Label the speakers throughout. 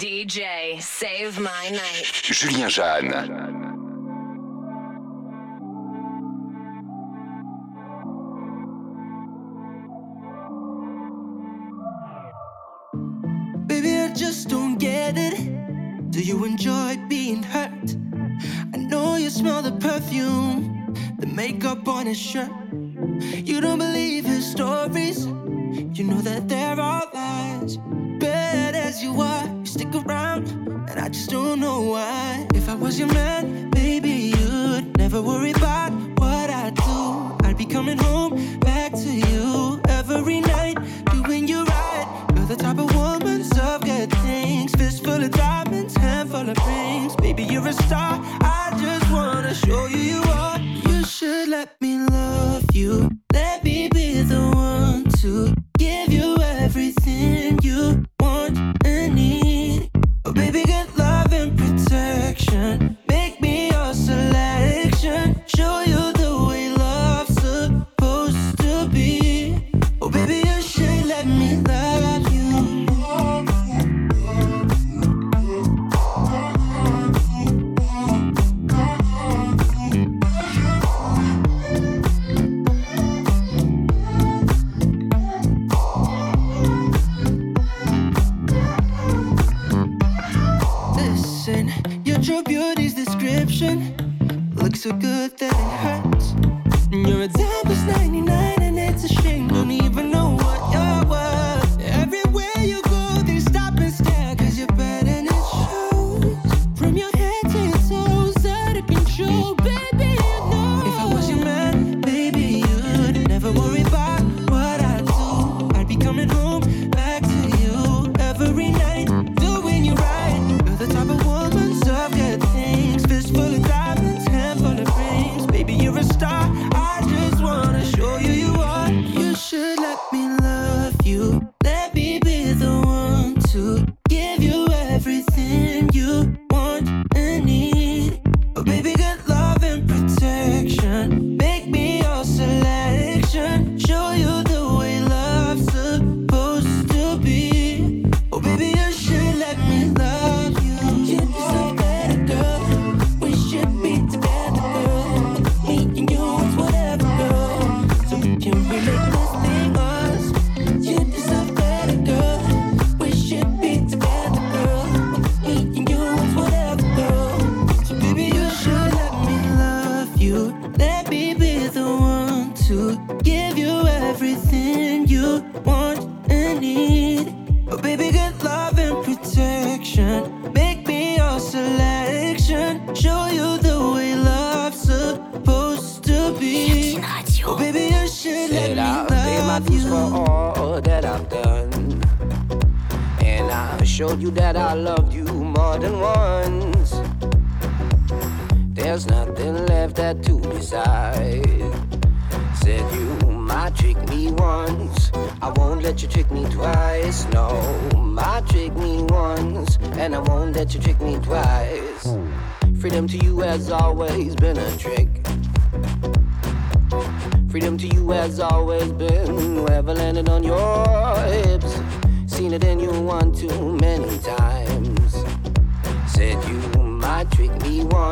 Speaker 1: DJ, save my night.
Speaker 2: Julien Jeanne.
Speaker 3: Baby, I just don't get it. Do you enjoy being hurt? I know you smell the perfume, the makeup on his shirt. You don't believe his stories. You know that they're all lies, bad as you are stick around, and I just don't know why. If I was your man, maybe you'd never worry about what I do. I'd be coming home back to you every night, doing you right. You're the type of woman love good things, fist full of diamonds, handful of rings. Baby, you're a star. I just wanna show you you are. You should let me love you. good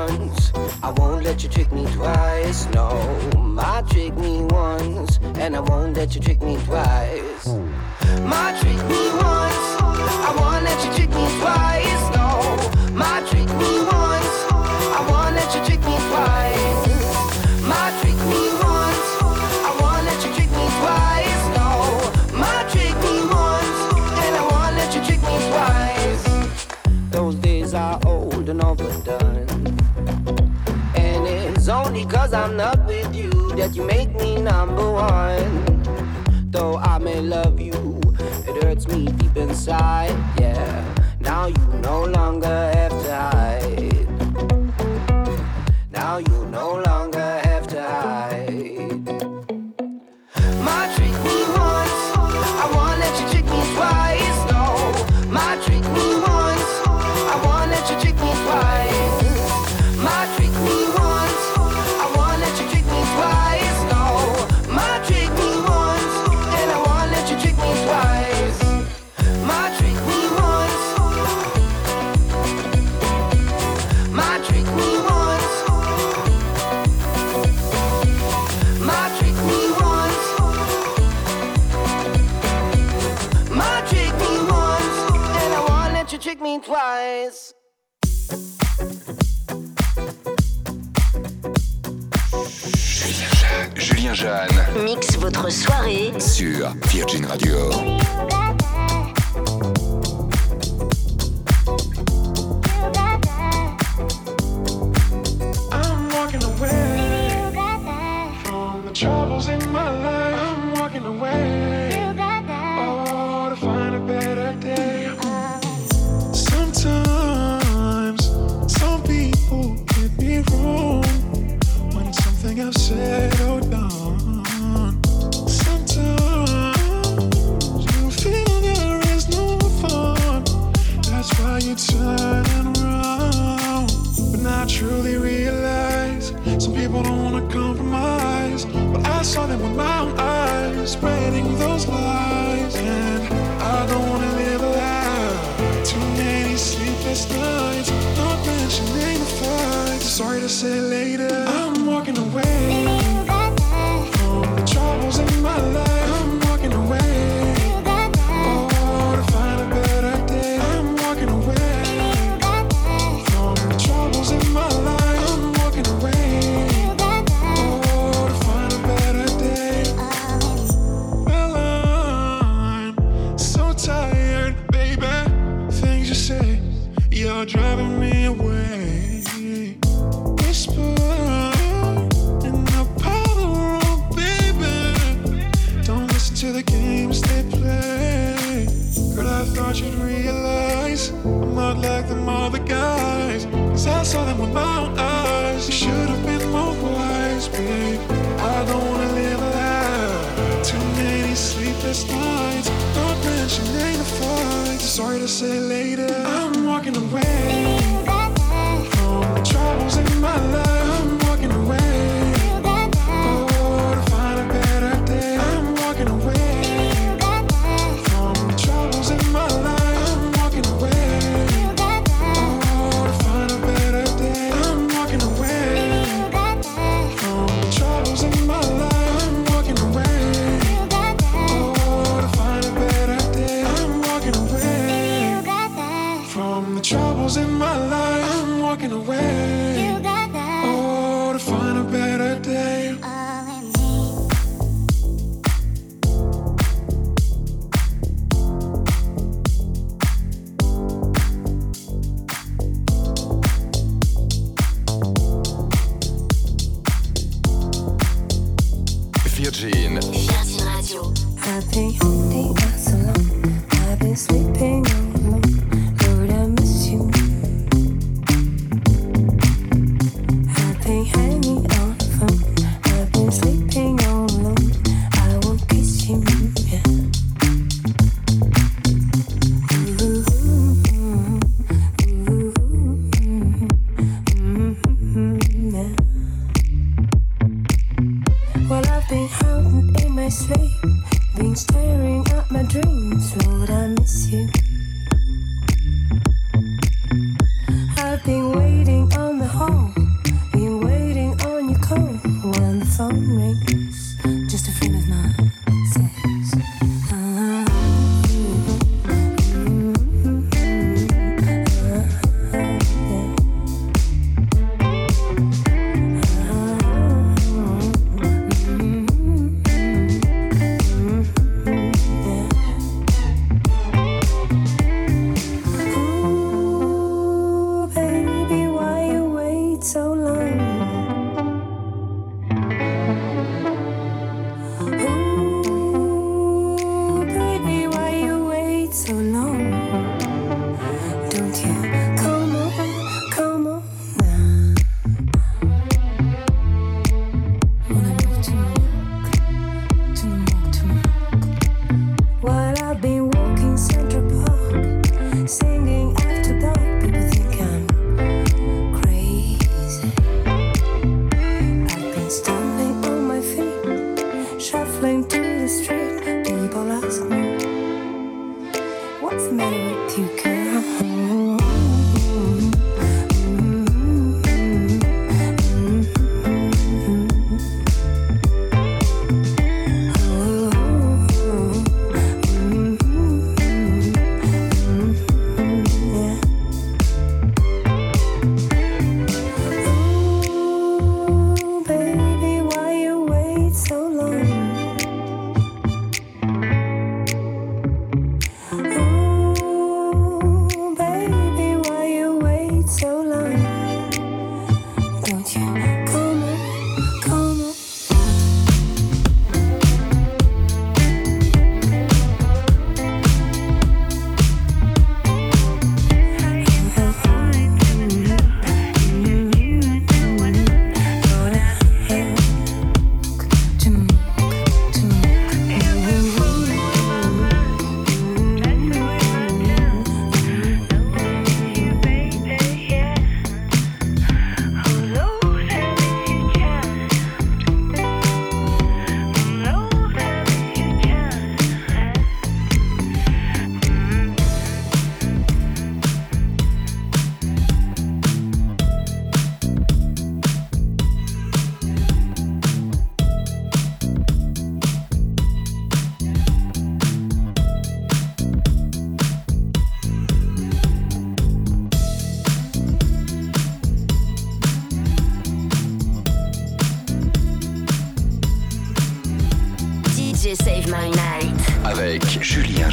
Speaker 4: once. I won't let you trick me twice. No, my trick me once, and I won't let you trick me twice. My trick me once. I. cause I'm not with you that you make me number one. Though I may love you, it hurts me deep inside, yeah. Now you no longer have to hide.
Speaker 5: Jeanne.
Speaker 6: Mix votre soirée
Speaker 5: sur Virgin Radio.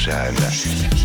Speaker 7: Julien Jeanne.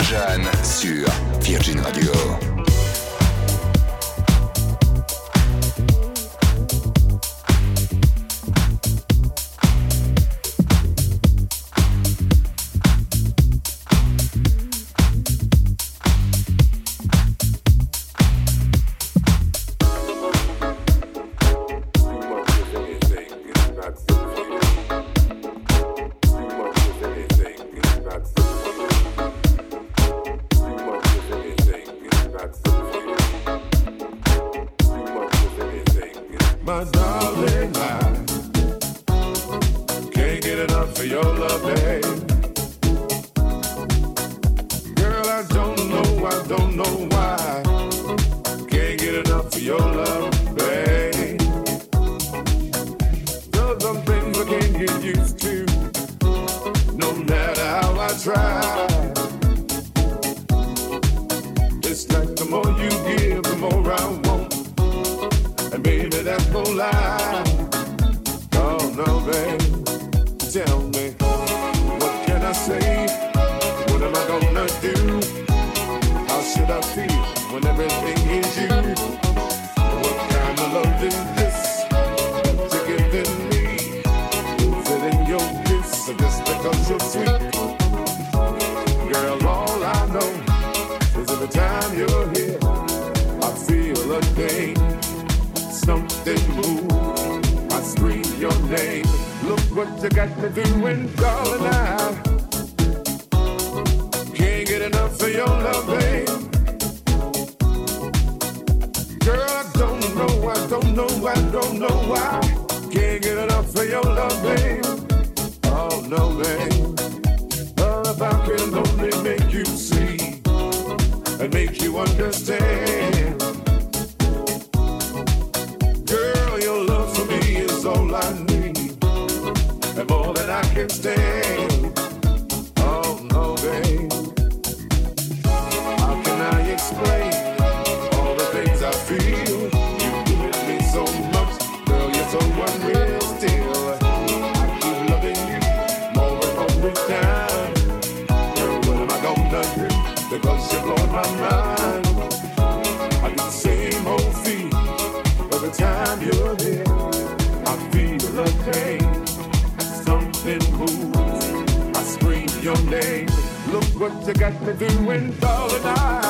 Speaker 2: Jeanne sur Virgin Radio.
Speaker 8: understand. what you
Speaker 9: got me doing, darling. I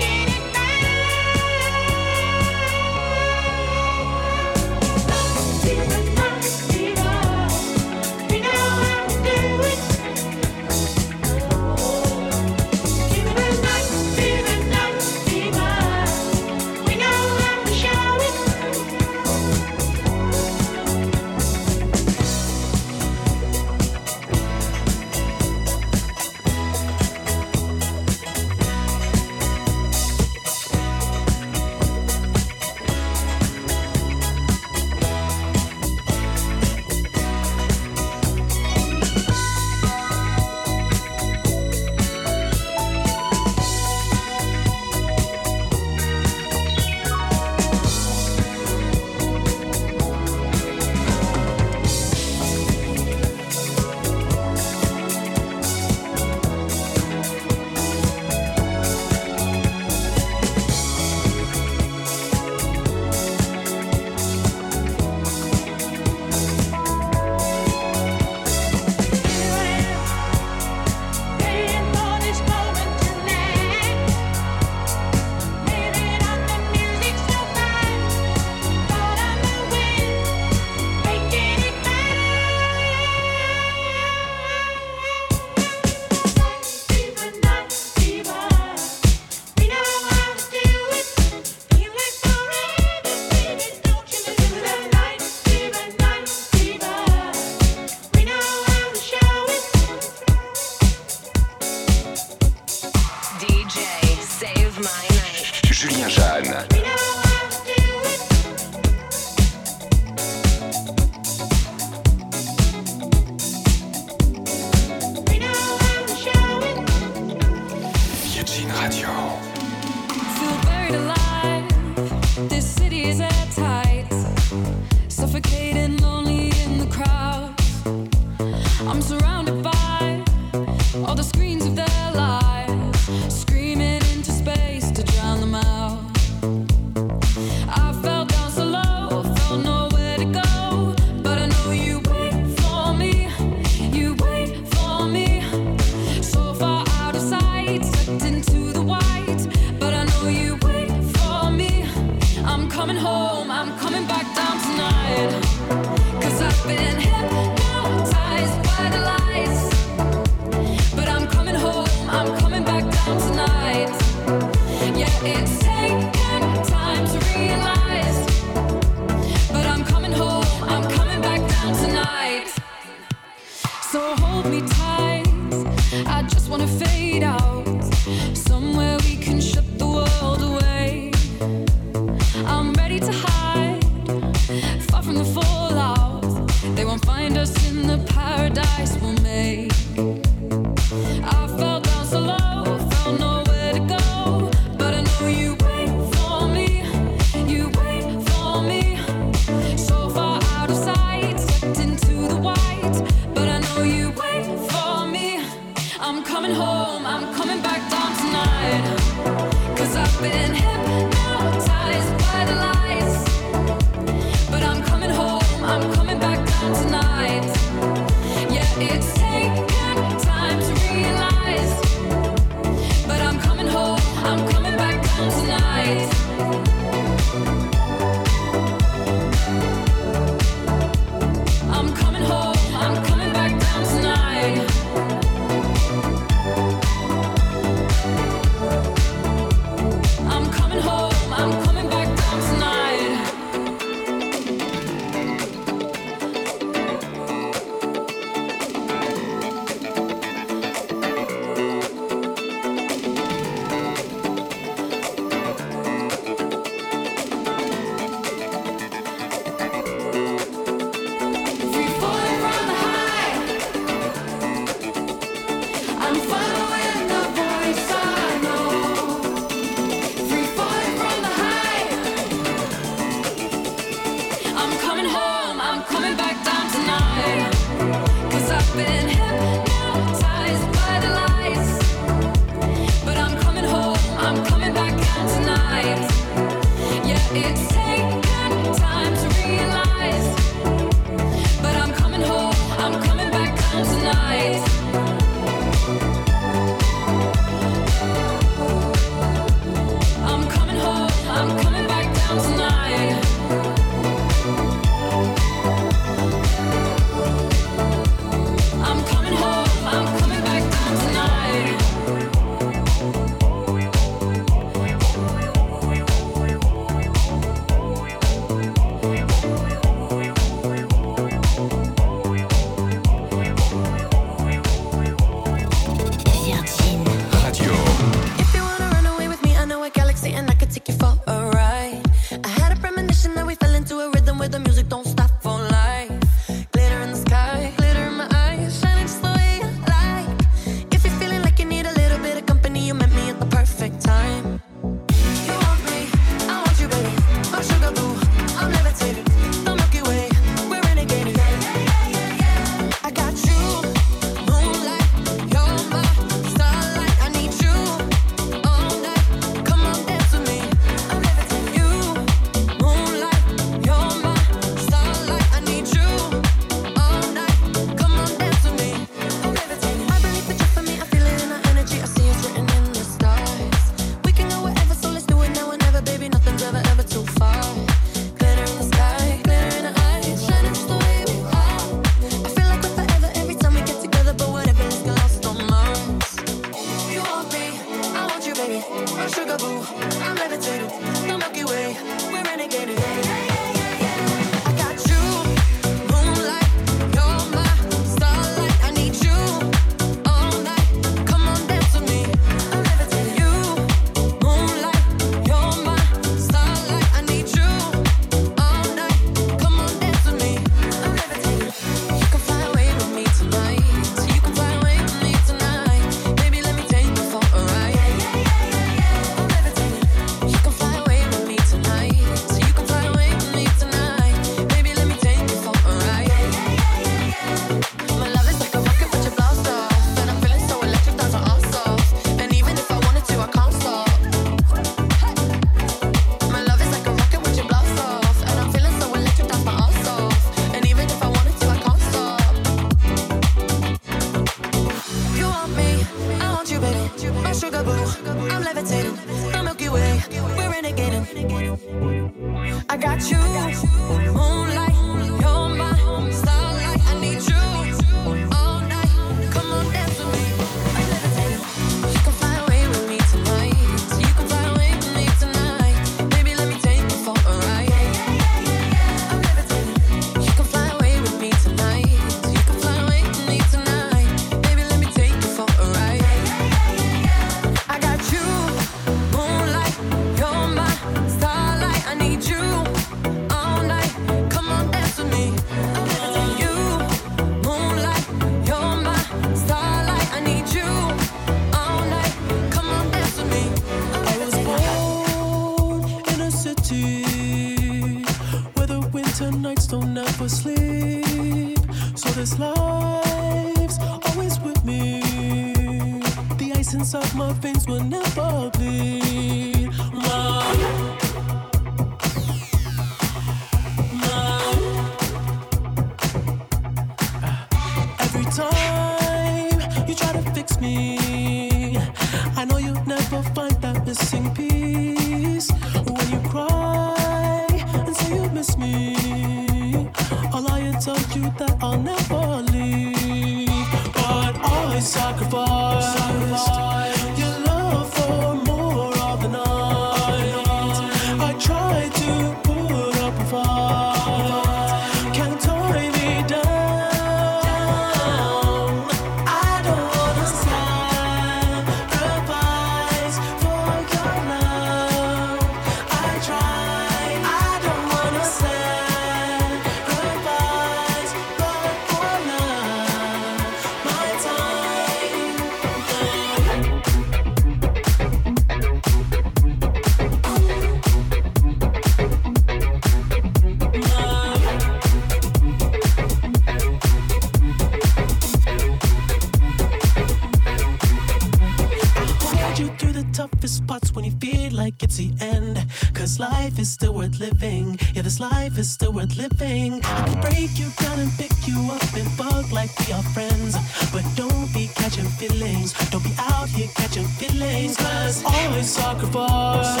Speaker 10: take you
Speaker 11: down and pick you up and fuck like we are friends. But don't be catching feelings. Don't be out here catching feelings. Cause always sacrifice.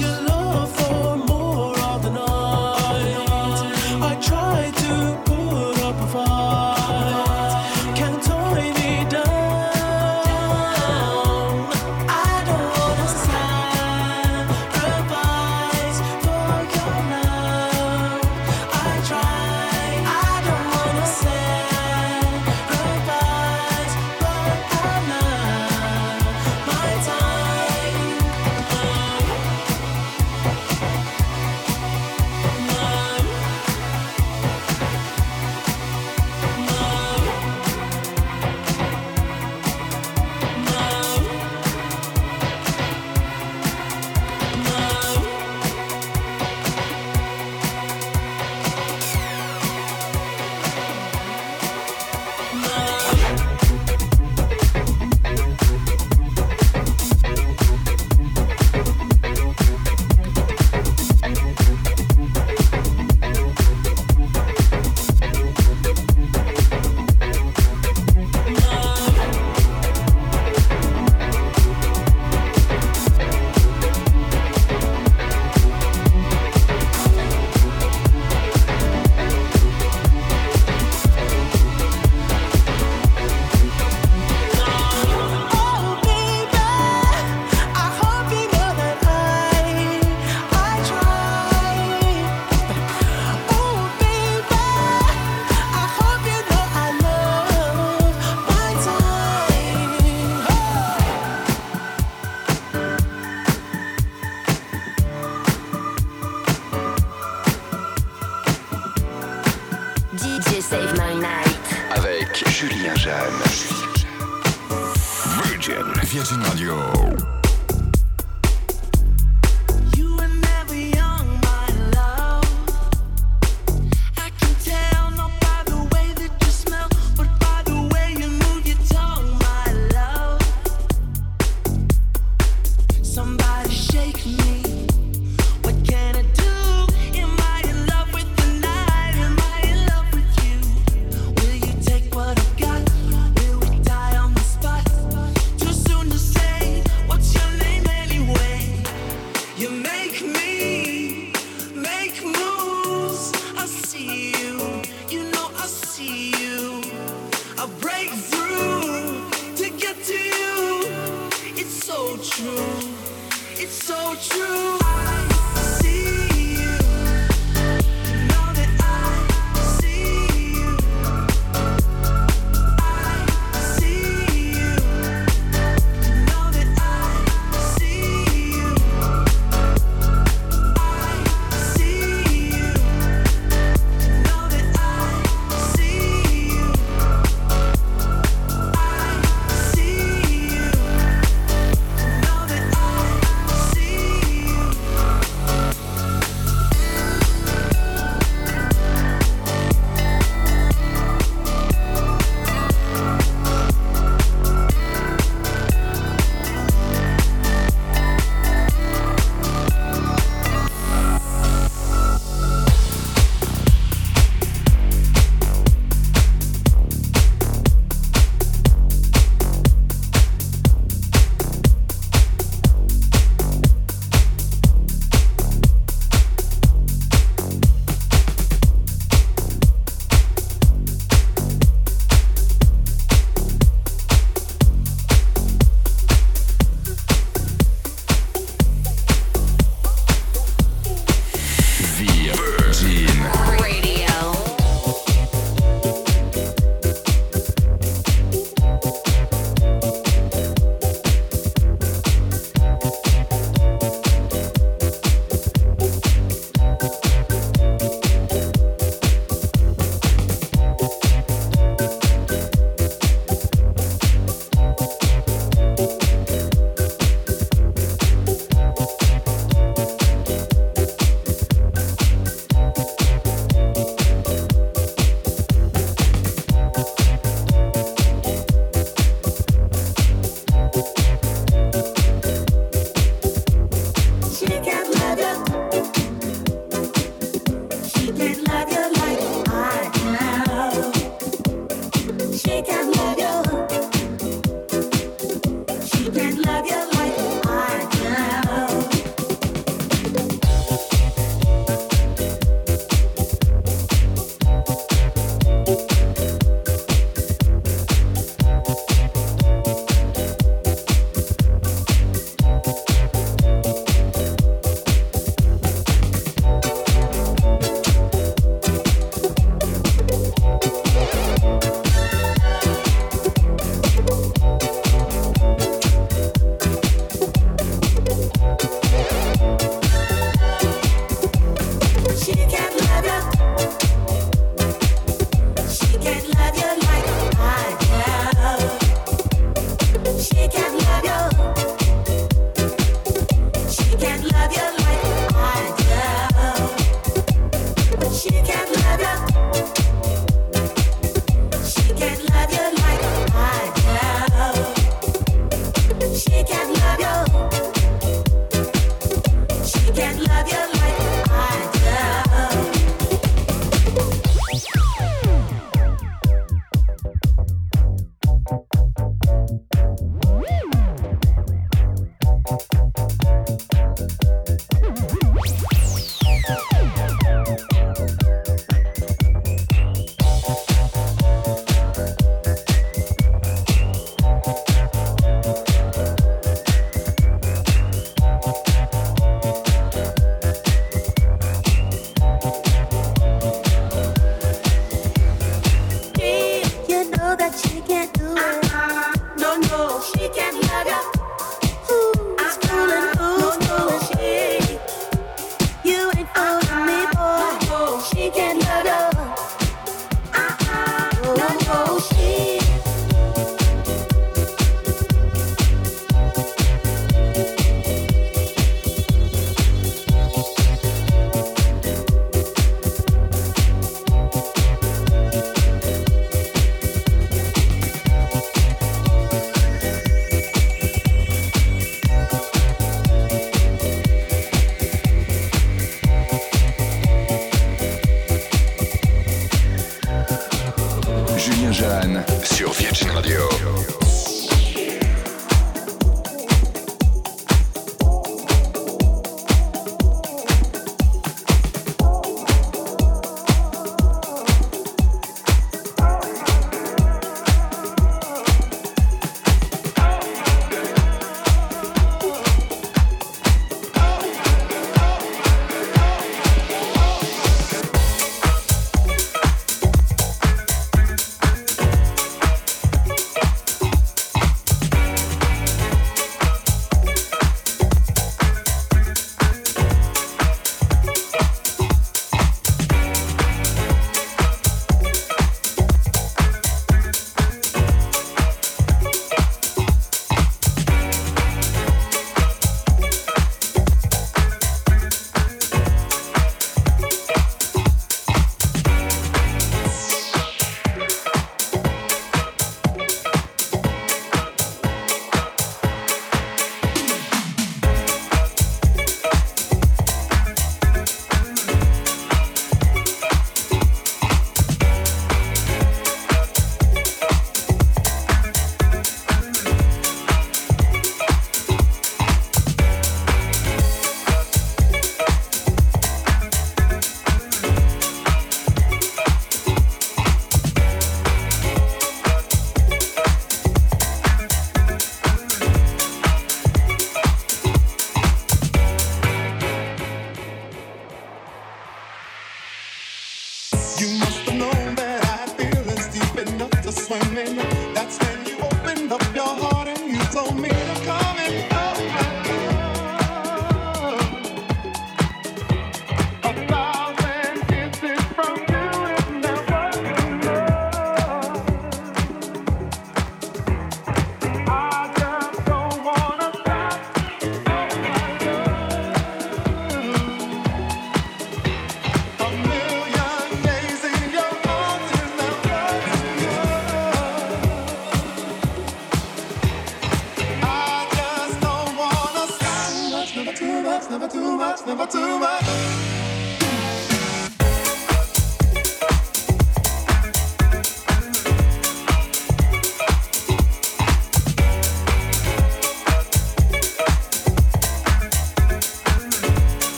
Speaker 11: Your love
Speaker 3: Virgin. Virgin.
Speaker 12: Virgin
Speaker 3: Radio.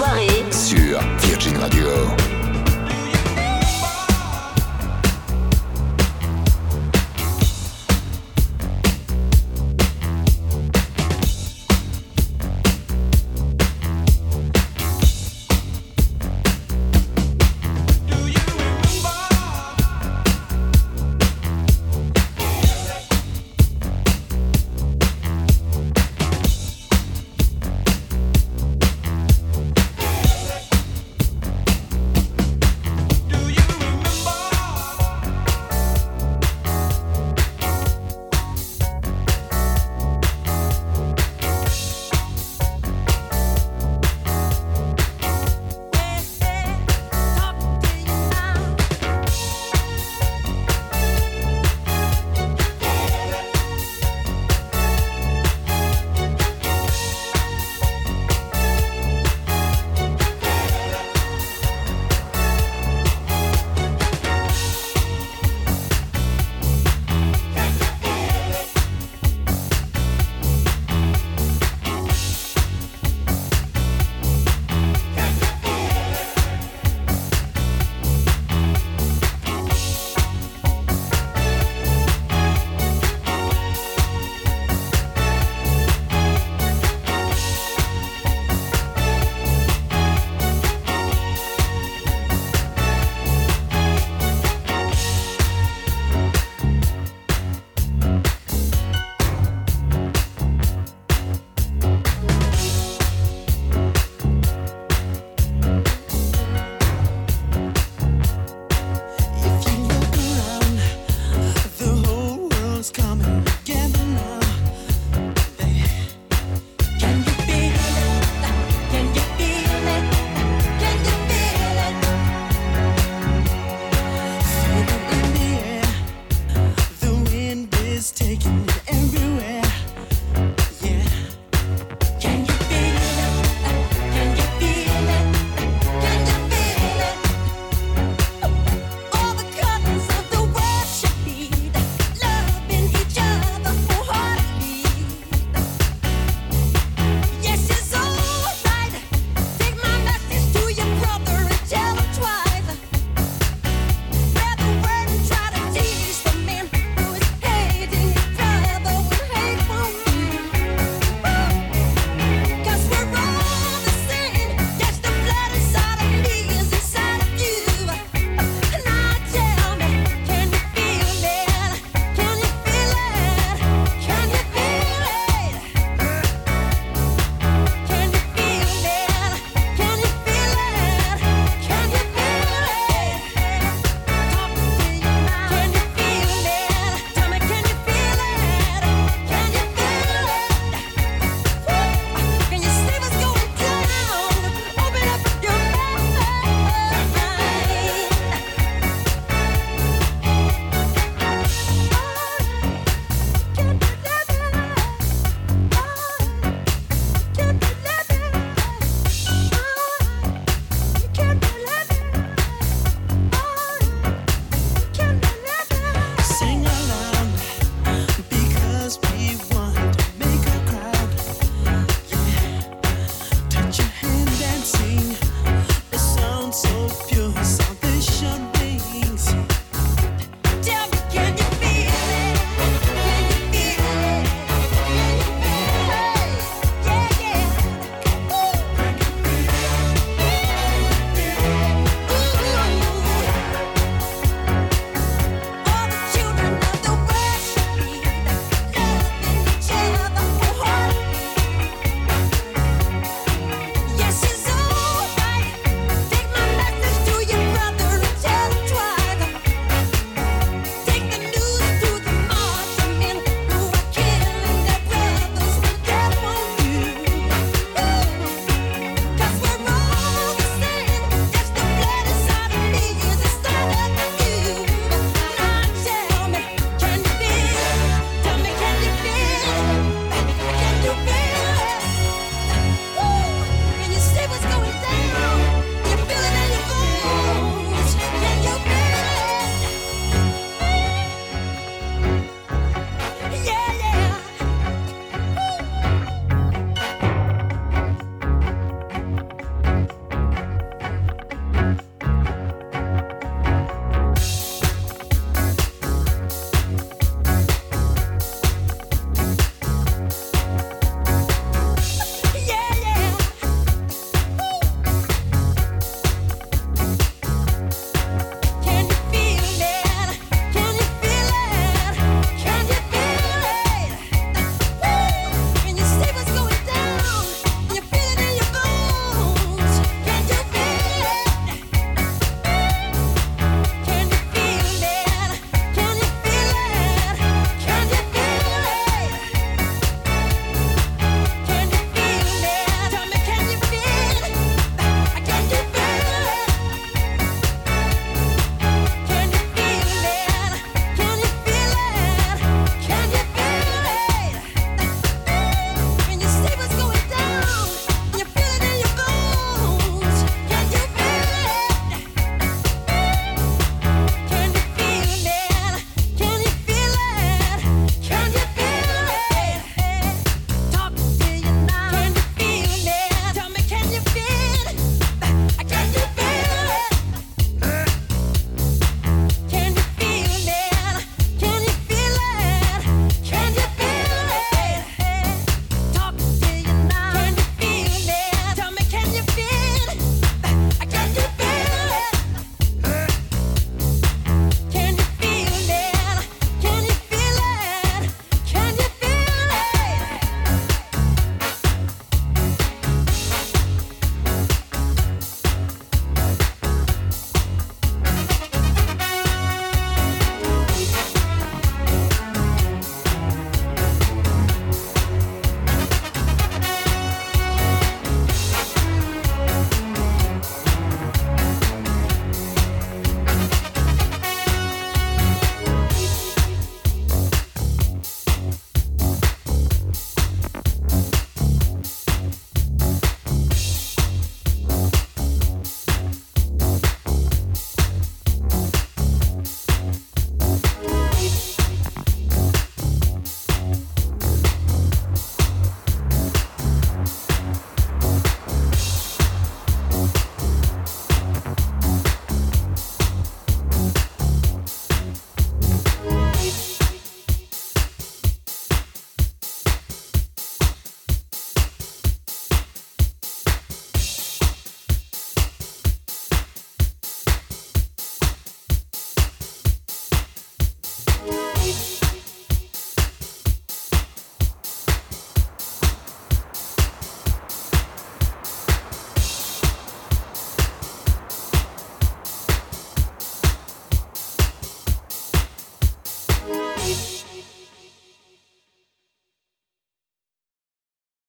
Speaker 1: soirée.